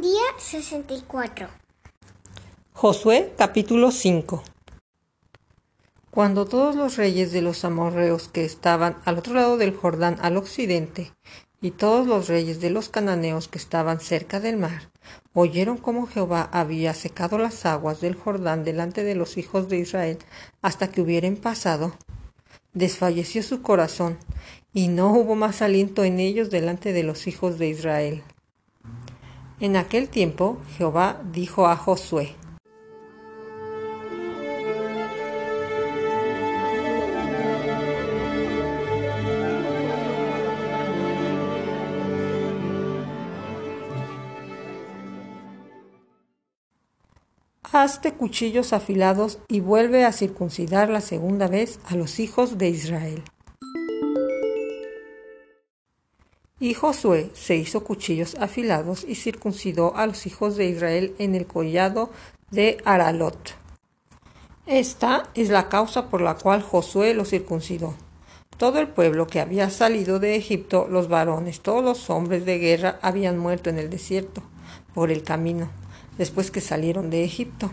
Día 64. Josué capítulo 5 Cuando todos los reyes de los amorreos que estaban al otro lado del Jordán al occidente, y todos los reyes de los cananeos que estaban cerca del mar, oyeron cómo Jehová había secado las aguas del Jordán delante de los hijos de Israel hasta que hubieran pasado, desfalleció su corazón, y no hubo más aliento en ellos delante de los hijos de Israel. En aquel tiempo Jehová dijo a Josué, Hazte cuchillos afilados y vuelve a circuncidar la segunda vez a los hijos de Israel. Y Josué se hizo cuchillos afilados y circuncidó a los hijos de Israel en el collado de Aralot. Esta es la causa por la cual Josué los circuncidó. Todo el pueblo que había salido de Egipto, los varones, todos los hombres de guerra habían muerto en el desierto, por el camino, después que salieron de Egipto.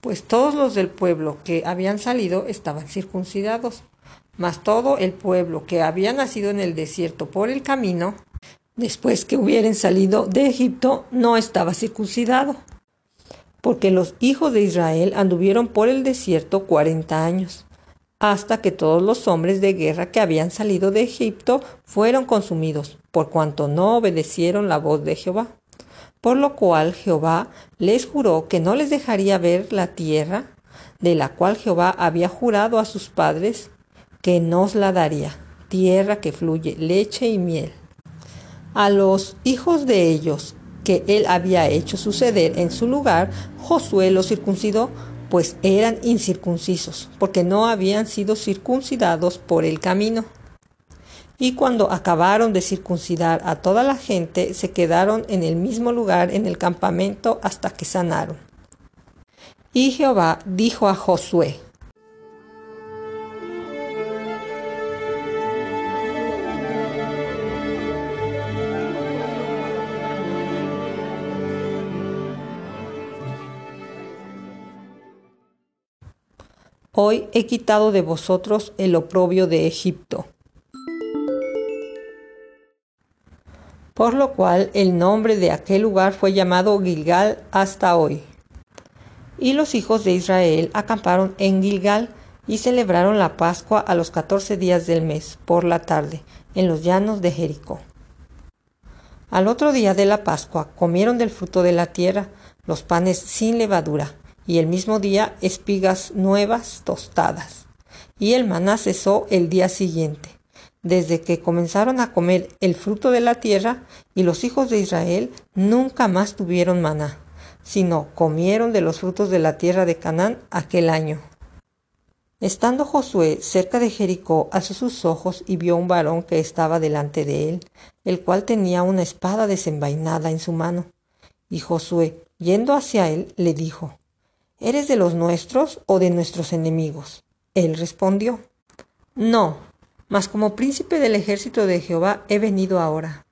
Pues todos los del pueblo que habían salido estaban circuncidados mas todo el pueblo que había nacido en el desierto por el camino, después que hubieran salido de Egipto, no estaba circuncidado, porque los hijos de Israel anduvieron por el desierto cuarenta años, hasta que todos los hombres de guerra que habían salido de Egipto fueron consumidos, por cuanto no obedecieron la voz de Jehová. Por lo cual Jehová les juró que no les dejaría ver la tierra de la cual Jehová había jurado a sus padres que nos la daría, tierra que fluye leche y miel. A los hijos de ellos que él había hecho suceder en su lugar, Josué los circuncidó, pues eran incircuncisos, porque no habían sido circuncidados por el camino. Y cuando acabaron de circuncidar a toda la gente, se quedaron en el mismo lugar en el campamento hasta que sanaron. Y Jehová dijo a Josué, Hoy he quitado de vosotros el oprobio de Egipto. Por lo cual el nombre de aquel lugar fue llamado Gilgal hasta hoy. Y los hijos de Israel acamparon en Gilgal y celebraron la Pascua a los catorce días del mes, por la tarde, en los llanos de Jericó. Al otro día de la Pascua comieron del fruto de la tierra los panes sin levadura, y el mismo día espigas nuevas tostadas. Y el maná cesó el día siguiente, desde que comenzaron a comer el fruto de la tierra, y los hijos de Israel nunca más tuvieron maná, sino comieron de los frutos de la tierra de Canaán aquel año. Estando Josué cerca de Jericó, alzó sus ojos y vio un varón que estaba delante de él, el cual tenía una espada desenvainada en su mano. Y Josué, yendo hacia él, le dijo, ¿Eres de los nuestros o de nuestros enemigos? Él respondió, No, mas como príncipe del ejército de Jehová he venido ahora.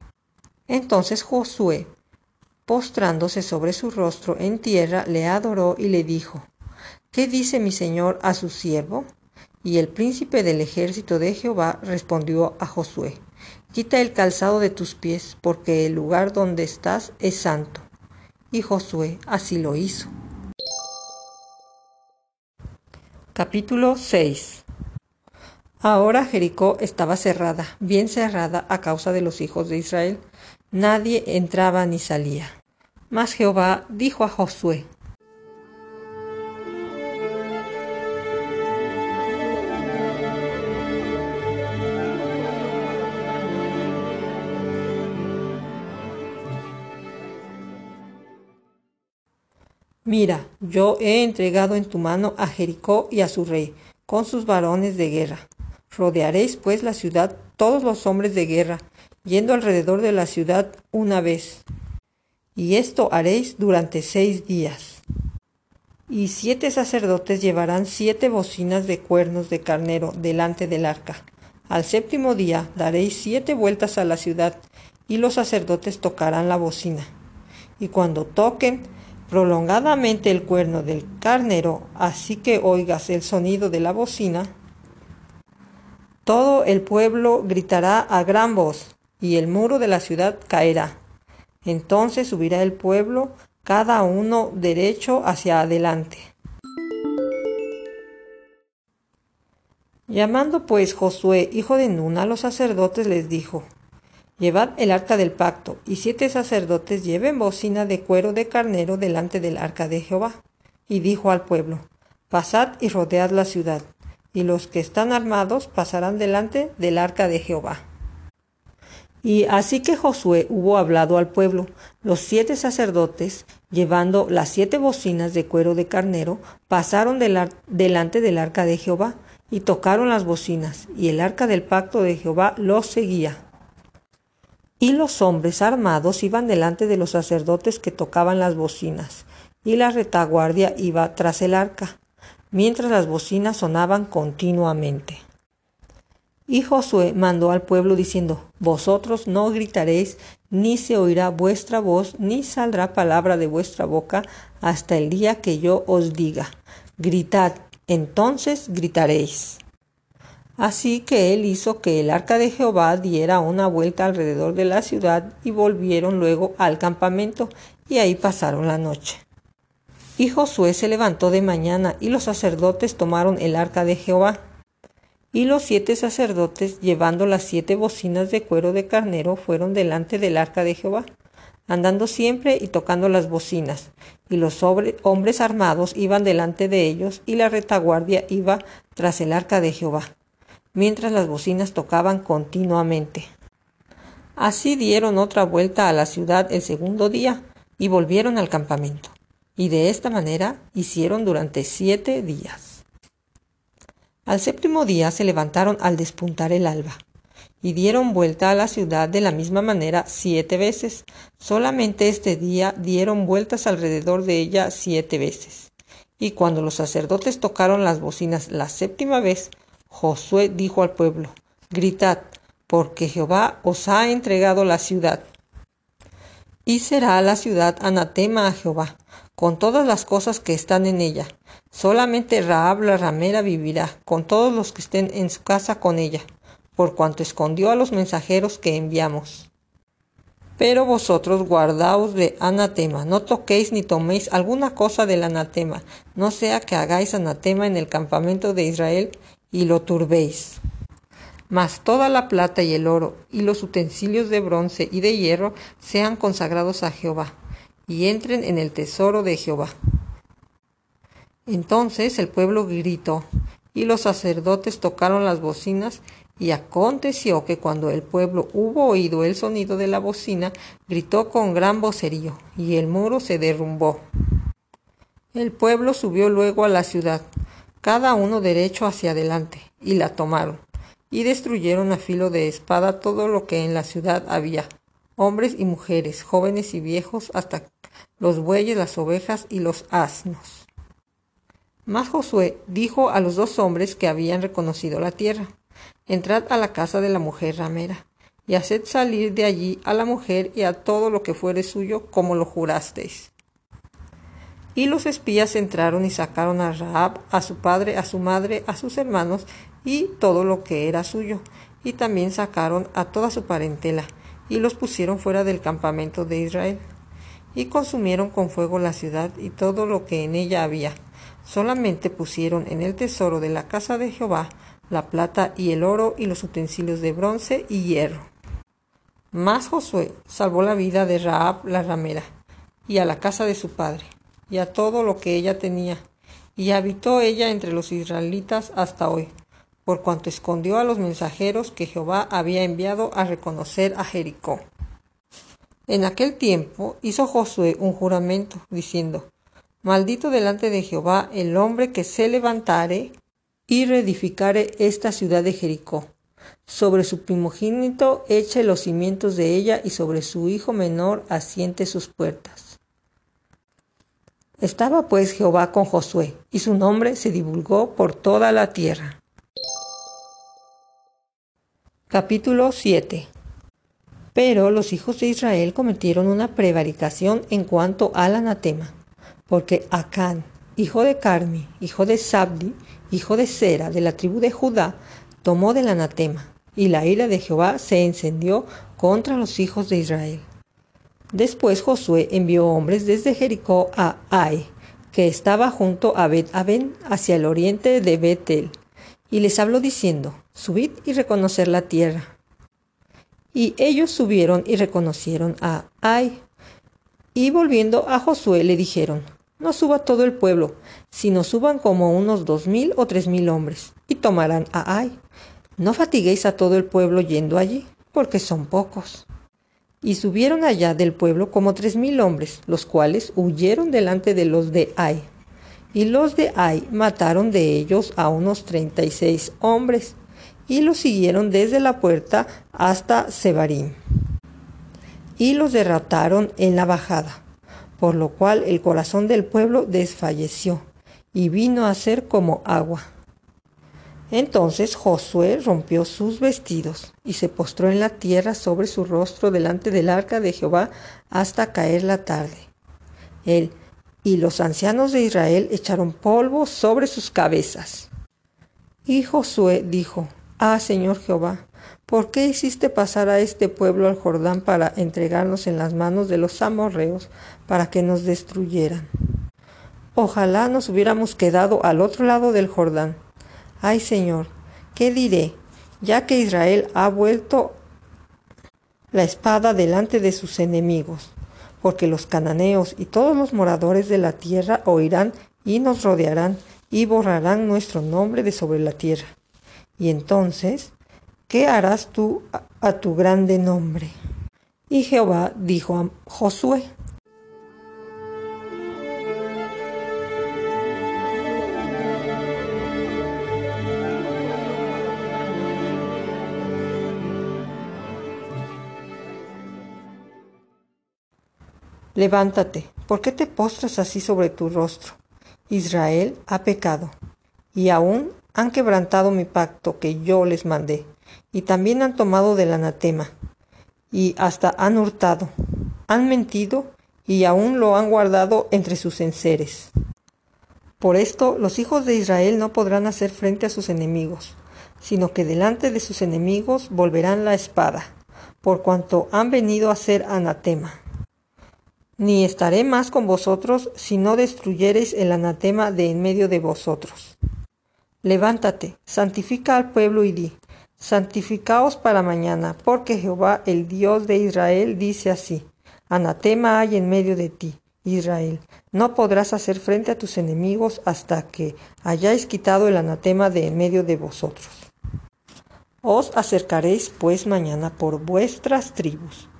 Entonces Josué, postrándose sobre su rostro en tierra, le adoró y le dijo, ¿Qué dice mi señor a su siervo? Y el príncipe del ejército de Jehová respondió a Josué, Quita el calzado de tus pies, porque el lugar donde estás es santo. Y Josué así lo hizo. Capítulo 6 Ahora Jericó estaba cerrada, bien cerrada a causa de los hijos de Israel. Nadie entraba ni salía. Mas Jehová dijo a Josué, Mira, yo he entregado en tu mano a Jericó y a su rey, con sus varones de guerra. Rodearéis pues la ciudad todos los hombres de guerra, yendo alrededor de la ciudad una vez. Y esto haréis durante seis días. Y siete sacerdotes llevarán siete bocinas de cuernos de carnero delante del arca. Al séptimo día daréis siete vueltas a la ciudad, y los sacerdotes tocarán la bocina. Y cuando toquen prolongadamente el cuerno del carnero, así que oigas el sonido de la bocina, todo el pueblo gritará a gran voz, y el muro de la ciudad caerá. Entonces subirá el pueblo, cada uno derecho hacia adelante. Llamando pues Josué, hijo de Nun, a los sacerdotes les dijo, Llevad el arca del pacto, y siete sacerdotes lleven bocina de cuero de carnero delante del arca de Jehová. Y dijo al pueblo, Pasad y rodead la ciudad, y los que están armados pasarán delante del arca de Jehová. Y así que Josué hubo hablado al pueblo, los siete sacerdotes, llevando las siete bocinas de cuero de carnero, pasaron delante del arca de Jehová, y tocaron las bocinas, y el arca del pacto de Jehová los seguía. Y los hombres armados iban delante de los sacerdotes que tocaban las bocinas, y la retaguardia iba tras el arca, mientras las bocinas sonaban continuamente. Y Josué mandó al pueblo diciendo, Vosotros no gritaréis, ni se oirá vuestra voz, ni saldrá palabra de vuestra boca, hasta el día que yo os diga, Gritad, entonces gritaréis. Así que él hizo que el arca de Jehová diera una vuelta alrededor de la ciudad y volvieron luego al campamento y ahí pasaron la noche. Y Josué se levantó de mañana y los sacerdotes tomaron el arca de Jehová. Y los siete sacerdotes, llevando las siete bocinas de cuero de carnero, fueron delante del arca de Jehová andando siempre y tocando las bocinas, y los hombres armados iban delante de ellos, y la retaguardia iba tras el arca de Jehová, mientras las bocinas tocaban continuamente. Así dieron otra vuelta a la ciudad el segundo día, y volvieron al campamento, y de esta manera hicieron durante siete días. Al séptimo día se levantaron al despuntar el alba y dieron vuelta a la ciudad de la misma manera siete veces. Solamente este día dieron vueltas alrededor de ella siete veces. Y cuando los sacerdotes tocaron las bocinas la séptima vez, Josué dijo al pueblo, Gritad, porque Jehová os ha entregado la ciudad. Y será la ciudad anatema a Jehová, con todas las cosas que están en ella. Solamente Raab la ramera vivirá, con todos los que estén en su casa con ella por cuanto escondió a los mensajeros que enviamos. Pero vosotros guardaos de anatema, no toquéis ni toméis alguna cosa del anatema, no sea que hagáis anatema en el campamento de Israel y lo turbéis. Mas toda la plata y el oro y los utensilios de bronce y de hierro sean consagrados a Jehová, y entren en el tesoro de Jehová. Entonces el pueblo gritó, y los sacerdotes tocaron las bocinas, y aconteció que cuando el pueblo hubo oído el sonido de la bocina, gritó con gran vocerío, y el muro se derrumbó. El pueblo subió luego a la ciudad, cada uno derecho hacia adelante, y la tomaron, y destruyeron a filo de espada todo lo que en la ciudad había, hombres y mujeres, jóvenes y viejos, hasta los bueyes, las ovejas y los asnos. Mas Josué dijo a los dos hombres que habían reconocido la tierra, Entrad a la casa de la mujer ramera, y haced salir de allí a la mujer y a todo lo que fuere suyo, como lo jurasteis. Y los espías entraron y sacaron a Raab, a su padre, a su madre, a sus hermanos, y todo lo que era suyo, y también sacaron a toda su parentela, y los pusieron fuera del campamento de Israel. Y consumieron con fuego la ciudad y todo lo que en ella había. Solamente pusieron en el tesoro de la casa de Jehová la plata y el oro y los utensilios de bronce y hierro. Mas Josué salvó la vida de Raab la ramera, y a la casa de su padre, y a todo lo que ella tenía, y habitó ella entre los israelitas hasta hoy, por cuanto escondió a los mensajeros que Jehová había enviado a reconocer a Jericó. En aquel tiempo hizo Josué un juramento, diciendo, Maldito delante de Jehová el hombre que se levantare y reedificare esta ciudad de Jericó. Sobre su primogénito eche los cimientos de ella y sobre su hijo menor asiente sus puertas. Estaba pues Jehová con Josué, y su nombre se divulgó por toda la tierra. Capítulo 7 Pero los hijos de Israel cometieron una prevaricación en cuanto al anatema, porque Acán, hijo de Carmi, hijo de Sabdi, hijo de Sera, de la tribu de Judá, tomó del anatema, y la ira de Jehová se encendió contra los hijos de Israel. Después Josué envió hombres desde Jericó a Ai, que estaba junto a Bet Aben, hacia el oriente de Betel, y les habló diciendo: Subid y reconocer la tierra y ellos subieron y reconocieron a Ai. Y volviendo a Josué le dijeron, no suba todo el pueblo, sino suban como unos dos mil o tres mil hombres, y tomarán a Ai. No fatiguéis a todo el pueblo yendo allí, porque son pocos. Y subieron allá del pueblo como tres mil hombres, los cuales huyeron delante de los de Ai. Y los de Ai mataron de ellos a unos treinta y seis hombres, y los siguieron desde la puerta hasta Sebarim. Y los derrotaron en la bajada, por lo cual el corazón del pueblo desfalleció y vino a ser como agua. Entonces Josué rompió sus vestidos y se postró en la tierra sobre su rostro delante del arca de Jehová hasta caer la tarde. Él y los ancianos de Israel echaron polvo sobre sus cabezas. Y Josué dijo, Ah, Señor Jehová, ¿por qué hiciste pasar a este pueblo al Jordán para entregarnos en las manos de los amorreos para que nos destruyeran? Ojalá nos hubiéramos quedado al otro lado del Jordán. Ay, Señor, ¿qué diré? Ya que Israel ha vuelto la espada delante de sus enemigos, porque los cananeos y todos los moradores de la tierra oirán y nos rodearán y borrarán nuestro nombre de sobre la tierra. Y entonces, ¿qué harás tú a, tu grande nombre? Y Jehová dijo a Josué, Levántate, ¿por qué te postras así sobre tu rostro? Israel ha pecado, y aún han quebrantado mi pacto que yo les mandé, y también han tomado del anatema, y hasta han hurtado, han mentido, y aún lo han guardado entre sus enseres. Por esto los hijos de Israel no podrán hacer frente a sus enemigos, sino que delante de sus enemigos volverán la espada, por cuanto han venido a ser anatema. Ni estaré más con vosotros si no destruyereis el anatema de en medio de vosotros. Levántate, santifica al pueblo y di, santificaos para mañana, porque Jehová el Dios de Israel dice así, anatema hay en medio de ti, Israel, no podrás hacer frente a tus enemigos hasta que hayáis quitado el anatema de en medio de vosotros. Os acercaréis pues mañana por vuestras tribus,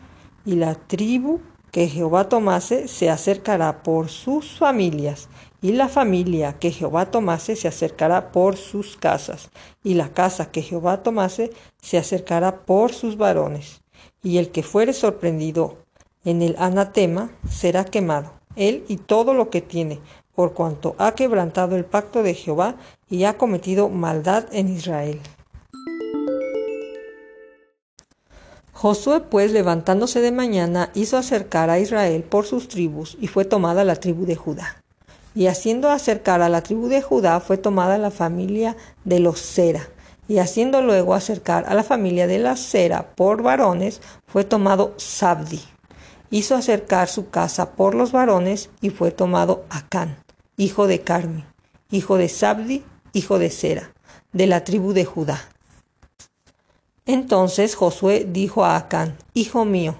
y la tribu que Jehová tomase se acercará por sus familias, y la familia que Jehová tomase se acercará por sus casas, y la casa que Jehová tomase se acercará por sus varones. Y el que fuere sorprendido en el anatema será quemado, él y todo lo que tiene, por cuanto ha quebrantado el pacto de Jehová y ha cometido maldad en Israel. Josué pues levantándose de mañana hizo acercar a Israel por sus tribus y fue tomada la tribu de Judá. Y haciendo acercar a la tribu de Judá fue tomada la familia de los Sera. Y haciendo luego acercar a la familia de la Sera por varones fue tomado Sabdi. Hizo acercar su casa por los varones y fue tomado Acán, hijo de Carmi, hijo de Sabdi, hijo de Sera, de la tribu de Judá. Entonces Josué dijo a Acán, Hijo mío,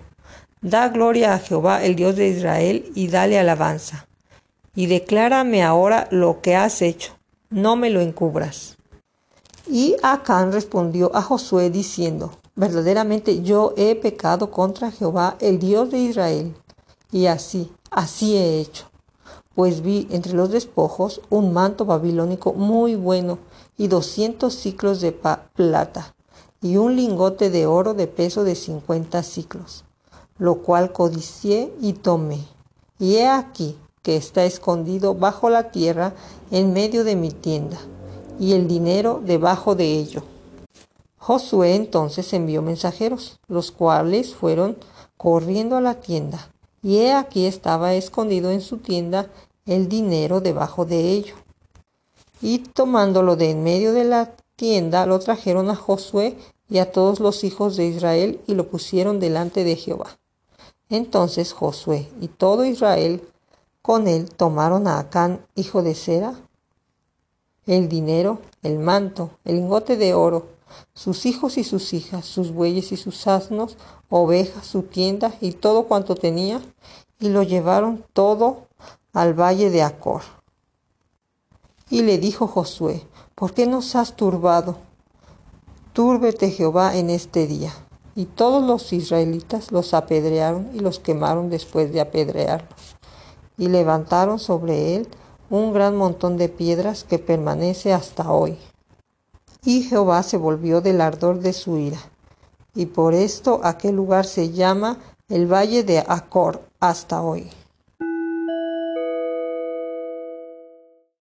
da gloria a Jehová el Dios de Israel y dale alabanza y declárame ahora lo que has hecho, no me lo encubras. Y Acán respondió a Josué diciendo, verdaderamente yo he pecado contra Jehová, el Dios de Israel, y así, así he hecho. Pues vi entre los despojos un manto babilónico muy bueno y doscientos ciclos de plata y un lingote de oro de peso de cincuenta ciclos, lo cual codicié y tomé. Y he aquí, que está escondido bajo la tierra en medio de mi tienda, y el dinero debajo de ello. Josué entonces envió mensajeros, los cuales fueron corriendo a la tienda, y he aquí estaba escondido en su tienda el dinero debajo de ello. Y tomándolo de en medio de la tienda, lo trajeron a Josué y a todos los hijos de Israel y lo pusieron delante de Jehová. Entonces Josué y todo Israel con él tomaron a Acán, hijo de Sera, el dinero, el manto, el lingote de oro, sus hijos y sus hijas, sus bueyes y sus asnos, ovejas, su tienda y todo cuanto tenía, y lo llevaron todo al valle de Acor. Y le dijo Josué, ¿por qué nos has turbado? Túrbete Jehová en este día. Y todos los israelitas los apedrearon y los quemaron después de apedrearlos. Y levantaron sobre él un gran montón de piedras que permanece hasta hoy. Y Jehová se volvió del ardor de su ira. Y por esto aquel lugar se llama el Valle de Acor hasta hoy.